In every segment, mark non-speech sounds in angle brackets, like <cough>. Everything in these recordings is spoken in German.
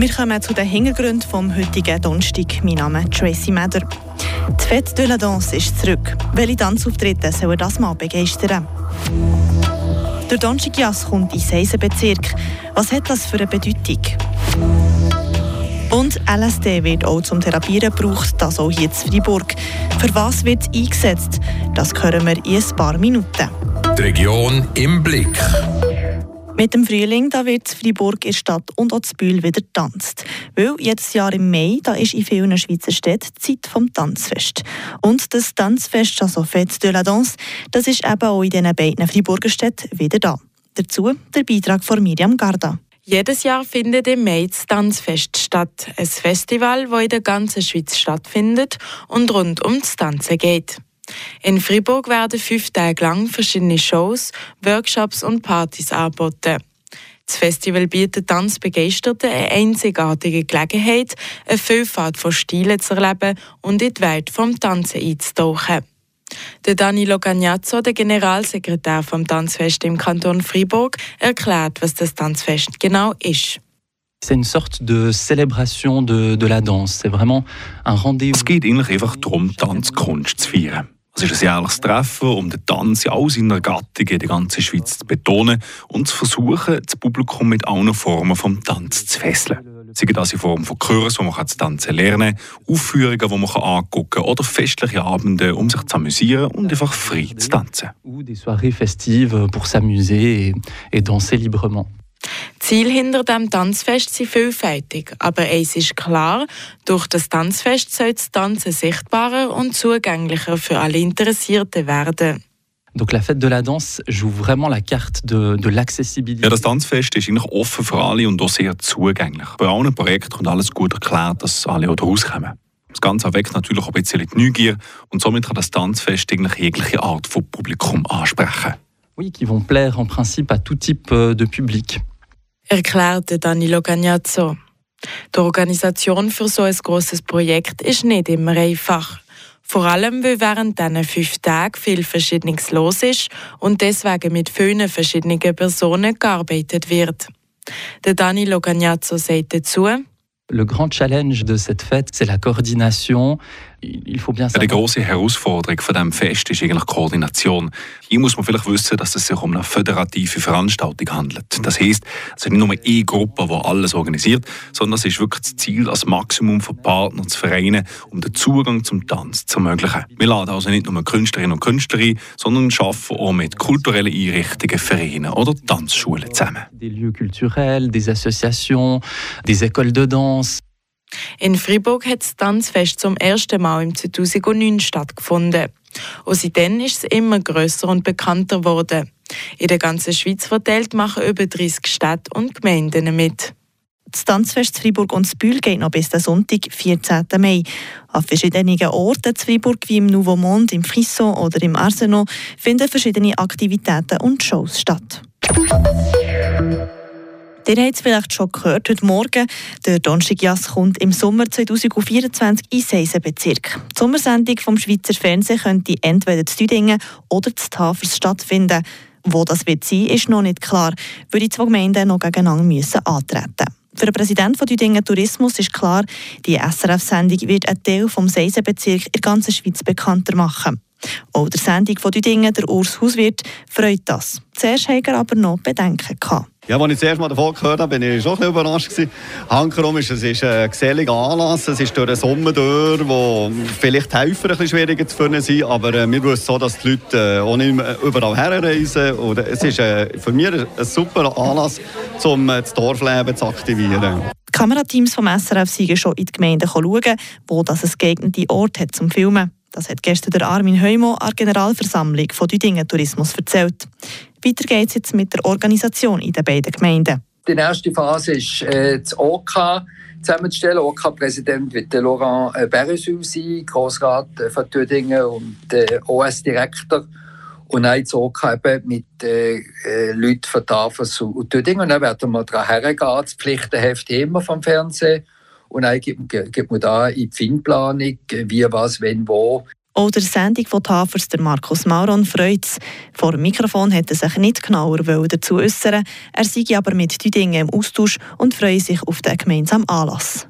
Wir kommen zu den Hintergründen vom heutigen Donnerstag. Mein Name ist Tracy Meder. Die Fête de la Danse ist zurück. Welche Tanzauftritte sollen das mal begeistern? Der Donnerstag kommt in Seisenbezirk. Was hat das für eine Bedeutung? Und LSD wird auch zum Therapieren gebraucht, das auch hier in Freiburg. Für was wird es eingesetzt? Das hören wir in ein paar Minuten. Die Region im Blick. Mit dem Frühling da wird Freiburg in Stadt und auch Bühl wieder tanzt. Weil jedes Jahr im Mai da ist in vielen Schweizer Städten Zeit vom Tanzfest. Und das Tanzfest, also Fête de la Danse, das ist eben auch in diesen beiden Freiburger Städten wieder da. Dazu der Beitrag von Miriam Garda. Jedes Jahr findet im Mai das Tanzfest statt. Ein Festival, das in der ganzen Schweiz stattfindet und rund um das Tanzen geht. In Fribourg werden fünf Tage lang verschiedene Shows, Workshops und Partys angeboten. Das Festival bietet Tanzbegeisterten eine einzigartige Gelegenheit, eine Vielfalt von Stilen zu erleben und in die Welt vom Tanzen einzutauchen. Der Danilo Cagnazzo, der Generalsekretär vom Tanzfest im Kanton Fribourg, erklärt, was das Tanzfest genau ist. C'est une sorte de célébration de, de la danse. C'est vraiment un rendez-vous. Es geht eigentlich einfach darum, Tanzkunst zu feiern. Es ist ein jährliches Treffen, um den Tanz in all seiner Gattungen in der ganzen Schweiz zu betonen und zu versuchen, das Publikum mit allen Formen vom Tanz zu fesseln. Sei das in Form von Kursen, wo man das Tanzen lernen kann, Aufführungen, die man angucken kann, oder festliche Abende, um sich zu amüsieren und einfach frei zu tanzen. Ou des soirées festives pour s'amuser et, et danser librement. Ziel hinter dem Tanzfest sind vielfältig, aber eins ist klar, durch das Tanzfest soll das Tanzen sichtbarer und zugänglicher für alle Interessierten werden. Donc la fête de la danse joue vraiment la carte de, de l'accessibilité. Ja, das Tanzfest ist eigentlich offen für alle und auch sehr zugänglich. Bei allen Projekten kommt alles gut erklärt, dass alle auch rauskommen. Das Ganze weckt natürlich auch ein bisschen die Neugier und somit kann das Tanzfest eigentlich jegliche Art von Publikum ansprechen. Oui, qui vont plaire en principe à tout type euh, de public. Erklärte Danilo Cagnazzo. Die Organisation für so ein grosses Projekt ist nicht immer einfach. Vor allem, weil während diesen fünf Tagen viel Verschiedenes los ist und deswegen mit vielen verschiedenen Personen gearbeitet wird. Der Danilo Cagnazzo sagt dazu, Le grand challenge de cette fête, c'est la coordination. Savoir. grosse Herausforderung von diesem Fest ist eigentlich Koordination. Hier muss man vielleicht wissen, dass es sich um eine föderative Veranstaltung handelt. Das heisst, es ist nicht nur eine Gruppe, die alles organisiert, sondern es ist wirklich das Ziel, das Maximum von Partnern zu vereinen, um den Zugang zum Tanz zu ermöglichen. Wir laden also nicht nur Künstlerinnen und Künstler ein, sondern arbeiten auch mit kulturellen Einrichtungen, Vereinen oder Tanzschulen zusammen. Des lieux culturels, des associations, des écoles de danse. In Fribourg hat das Tanzfest zum ersten Mal im 2009 stattgefunden. Und seitdem ist es immer grösser und bekannter geworden. In der ganzen Schweiz verteilt machen über 30 Städte und Gemeinden mit. Das Tanzfest zu Freiburg und Bühl geht noch bis den Sonntag, 14. Mai. An verschiedenen Orten zu Freiburg, wie im Nouveau Monde, im Frisson oder im Arsenal, finden verschiedene Aktivitäten und Shows statt. Ihr habt es vielleicht schon gehört, heute Morgen, der Donnerstag kommt im Sommer 2024 in Seisenbezirk. Die Sommersendung vom Schweizer Fernsehen könnte entweder zu Düdingen oder zu Tafers stattfinden. Wo das wird sein, ist noch nicht klar, weil die zwei Gemeinden noch gegeneinander müssen antreten Für den Präsidenten von Düdingen Tourismus ist klar, die SRF-Sendung wird einen Teil vom Seisenbezirk in der ganzen Schweiz bekannter machen. Auch der Sendung von Düdingen, der Urs Hauswirt, freut das. Zuerst hat er aber noch Bedenken gehabt. Ja, als ich das erste Mal davon gehört habe, bin ich schon ein überrascht. gewesen. Hankerum ist, es ist ein geselliger Anlass. Es ist durch den Sommer durch, wo vielleicht die Helfer ein bisschen schwieriger zu finden sind. Aber äh, wir wissen so, dass die Leute äh, auch nicht überall herreisen. Und es ist äh, für mich ein super Anlass, um äh, das Dorfleben zu aktivieren. Die Kamerateams vom SRF sind schon in die Gemeinden schauen, wo das ein geeignete Ort hat zum Filmen. Das hat gestern der Armin Heumo an der Generalversammlung von Düdingen Tourismus erzählt. Weiter geht es jetzt mit der Organisation in den beiden Gemeinden. Die erste Phase ist, äh, das OK zusammenzustellen. OK-Präsident wird der Laurent äh, Beresul sein, Grossrat äh, von Tüdingen und äh, OS-Direktor. Und dann das OK eben mit äh, äh, Leuten von Tafels und Tüdingen. Und dann werden wir daran hergehen, das Pflichtenheft immer vom Fernsehen. Und dann gibt, gibt man da in die Filmplanung, wie, was, wenn, wo. Auch der Sendung von Tafers, der Markus Mauron, freut es. Vor dem Mikrofon hätte er sich nicht genauer dazu äußern Er sei aber mit Düdingen im Austausch und freue sich auf den gemeinsamen Anlass.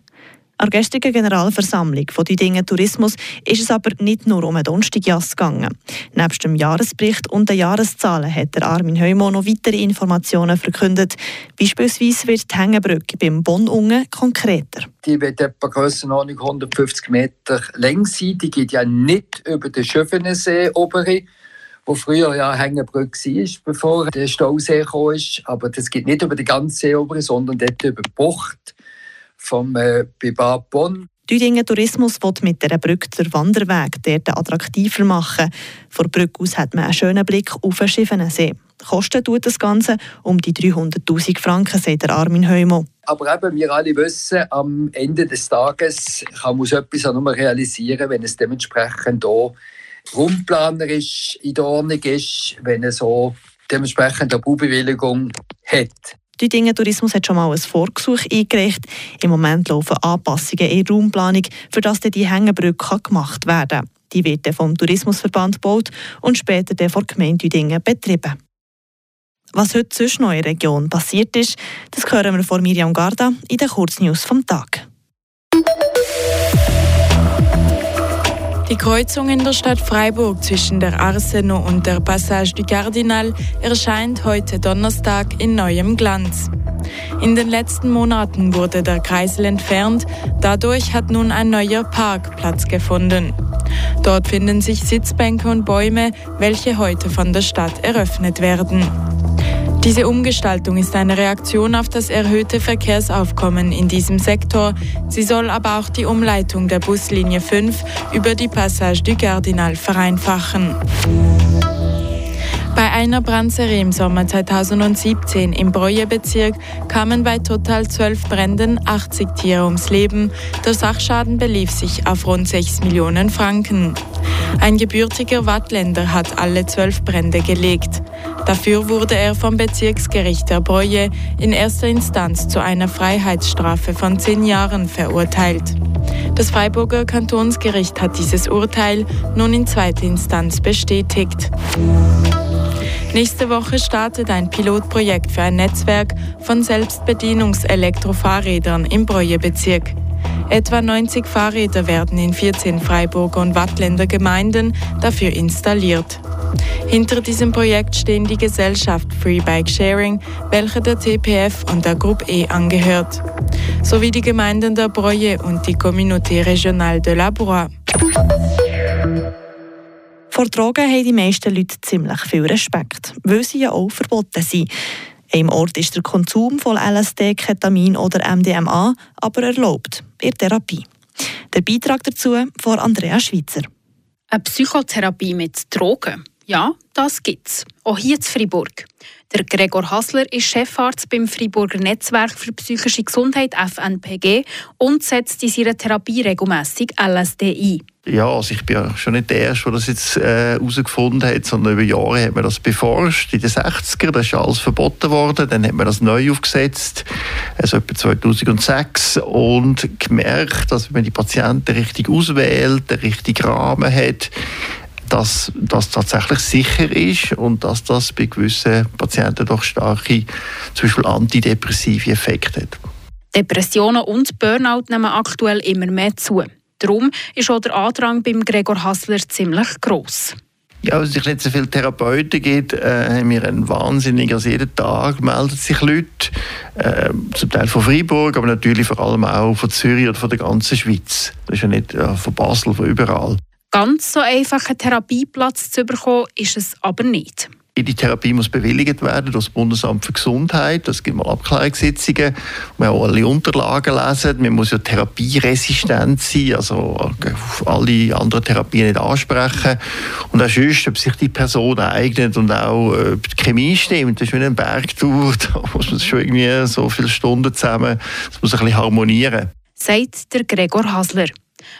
An der gestrigen Generalversammlung von Düdingen Tourismus ist es aber nicht nur um einen Donnerstagjass gegangen. Neben dem Jahresbericht und den Jahreszahlen hat der Armin Heumo noch weitere Informationen verkündet. Beispielsweise wird die Hängebrücke beim Bonn-Ungen konkreter. Die wird etwa Grössenordnung 150 Meter lang sein. Die geht ja nicht über den Schöfenensee obere wo früher ja Hängebrücke war, bevor der Stausee kam. Aber das geht nicht über die ganze See obere, sondern dort über die Bucht vom äh, Bibab Bonn. Düdingen Tourismus will mit dieser Brücke den Wanderweg dort attraktiver machen. Von der Brücke aus hat man einen schönen Blick auf den Schiffenensee. Kosten tut das Ganze um die 300'000 Franken, sagt der Armin Heumo. Aber eben, wir alle wissen, am Ende des Tages kann man so etwas auch nur realisieren, wenn es dementsprechend auch rundplanerisch in der Ordnung ist, wenn es so dementsprechend eine Baubewilligung hat. Düdingen Tourismus hat schon mal ein Vorgesuch eingereicht. Im Moment laufen Anpassungen in der Raumplanung, für das die Hängebrücke gemacht werden kann. Die wird vom Tourismusverband gebaut und später von der Gemeinde Düdingen betrieben. Was heute sonst noch in der Region passiert ist, das hören wir von Miriam Garda in den Kurznews vom Tag. Die Kreuzung in der Stadt Freiburg zwischen der Arsenal und der Passage du Cardinal erscheint heute Donnerstag in neuem Glanz. In den letzten Monaten wurde der Kreisel entfernt, dadurch hat nun ein neuer Park Platz gefunden. Dort finden sich Sitzbänke und Bäume, welche heute von der Stadt eröffnet werden. Diese Umgestaltung ist eine Reaktion auf das erhöhte Verkehrsaufkommen in diesem Sektor. Sie soll aber auch die Umleitung der Buslinie 5 über die Passage du Cardinal vereinfachen. Bei einer Brandserie im Sommer 2017 im Breuer-Bezirk kamen bei total zwölf Bränden 80 Tiere ums Leben. Der Sachschaden belief sich auf rund 6 Millionen Franken. Ein gebürtiger Wattländer hat alle zwölf Brände gelegt. Dafür wurde er vom Bezirksgericht der Breuer in erster Instanz zu einer Freiheitsstrafe von zehn Jahren verurteilt. Das Freiburger Kantonsgericht hat dieses Urteil nun in zweiter Instanz bestätigt. Nächste Woche startet ein Pilotprojekt für ein Netzwerk von Selbstbedienungselektrofahrrädern im Breuer-Bezirk. Etwa 90 Fahrräder werden in 14 Freiburger und Wattländer Gemeinden dafür installiert. Hinter diesem Projekt stehen die Gesellschaft Free Bike Sharing, welche der TPF und der Gruppe E angehört, sowie die Gemeinden der Breuer und die Communauté Régionale de la Broye. Vor Drogen haben die meisten Leute ziemlich viel Respekt, weil sie ja auch verboten sind. Im Ort ist der Konsum von LSD, Ketamin oder MDMA aber erlaubt, in Therapie. Der Beitrag dazu von Andrea Schweitzer. Eine Psychotherapie mit Drogen? Ja, das gibt's. Auch hier in Freiburg. Der Gregor Hassler ist Chefarzt beim Freiburger Netzwerk für psychische Gesundheit FNPG und setzt in seiner Therapie regelmäßig LSD ein. Ja, also ich bin ja schon nicht der Erste, der das jetzt herausgefunden äh, hat, sondern über Jahre hat man das beforscht. In den 60er, das ist alles verboten worden. Dann hat man das neu aufgesetzt, also etwa 2006, und gemerkt, dass wenn man die Patienten richtig auswählt, den richtigen Rahmen hat, dass das tatsächlich sicher ist und dass das bei gewissen Patienten doch starke, zum Beispiel antidepressive Effekte hat. Depressionen und Burnout nehmen aktuell immer mehr zu. Darum ist auch der Andrang beim Gregor Hassler ziemlich gross. Ja, weil es nicht so viele Therapeuten gibt, äh, haben wir einen wahnsinnigen, also jeden Tag melden sich Leute, äh, zum Teil von Freiburg, aber natürlich vor allem auch von Zürich oder von der ganzen Schweiz. Das ist ja nicht äh, von Basel, von überall. Ganz so einfach einen Therapieplatz zu bekommen, ist es aber nicht. Die Therapie muss bewilligt werden durch das Bundesamt für Gesundheit. Das gibt mal Abklärungssitzungen. Man muss alle Unterlagen lesen. Man muss ja therapieresistent sein, also auf alle anderen Therapien nicht ansprechen. Und auch sonst, ob sich die Person eignet und auch ob die Chemie stimmt. Das ist wie ein Bergtour. <laughs> Da muss man schon irgendwie so viele Stunden zusammen, das muss ein bisschen harmonieren. Sagt der Gregor Hasler.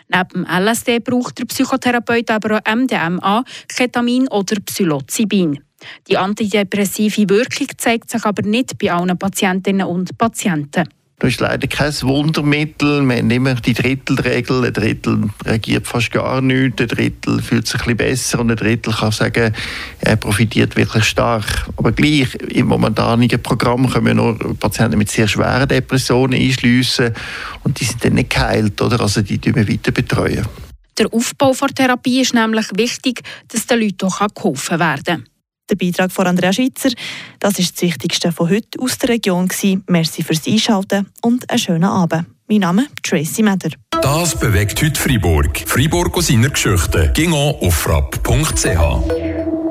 Neben LSD braucht der Psychotherapeut aber auch MDMA, Ketamin oder Psilocybin. Die antidepressive Wirkung zeigt sich aber nicht bei allen Patientinnen und Patienten. Das ist leider kein Wundermittel. Wir haben immer die Drittelregel. Ein Drittel reagiert fast gar nichts, ein Drittel fühlt sich ein bisschen besser und ein Drittel kann sagen, er profitiert wirklich stark. Aber gleich, im momentanen Programm können wir nur Patienten mit sehr schweren Depressionen einschliessen und die sind dann nicht geheilt, oder? Also die betreuen wir weiter betreuen. Der Aufbau der Therapie ist nämlich wichtig, dass den Leuten auch geholfen werden kann. Der Beitrag von Andrea Schweitzer. Das ist das Wichtigste von heute aus der Region. Merci fürs Einschalten und einen schönen Abend. Mein Name ist Tracy Meder. Das bewegt heute Freiburg. Freiburg aus seiner Geschichte. Ging auf frapp.ch.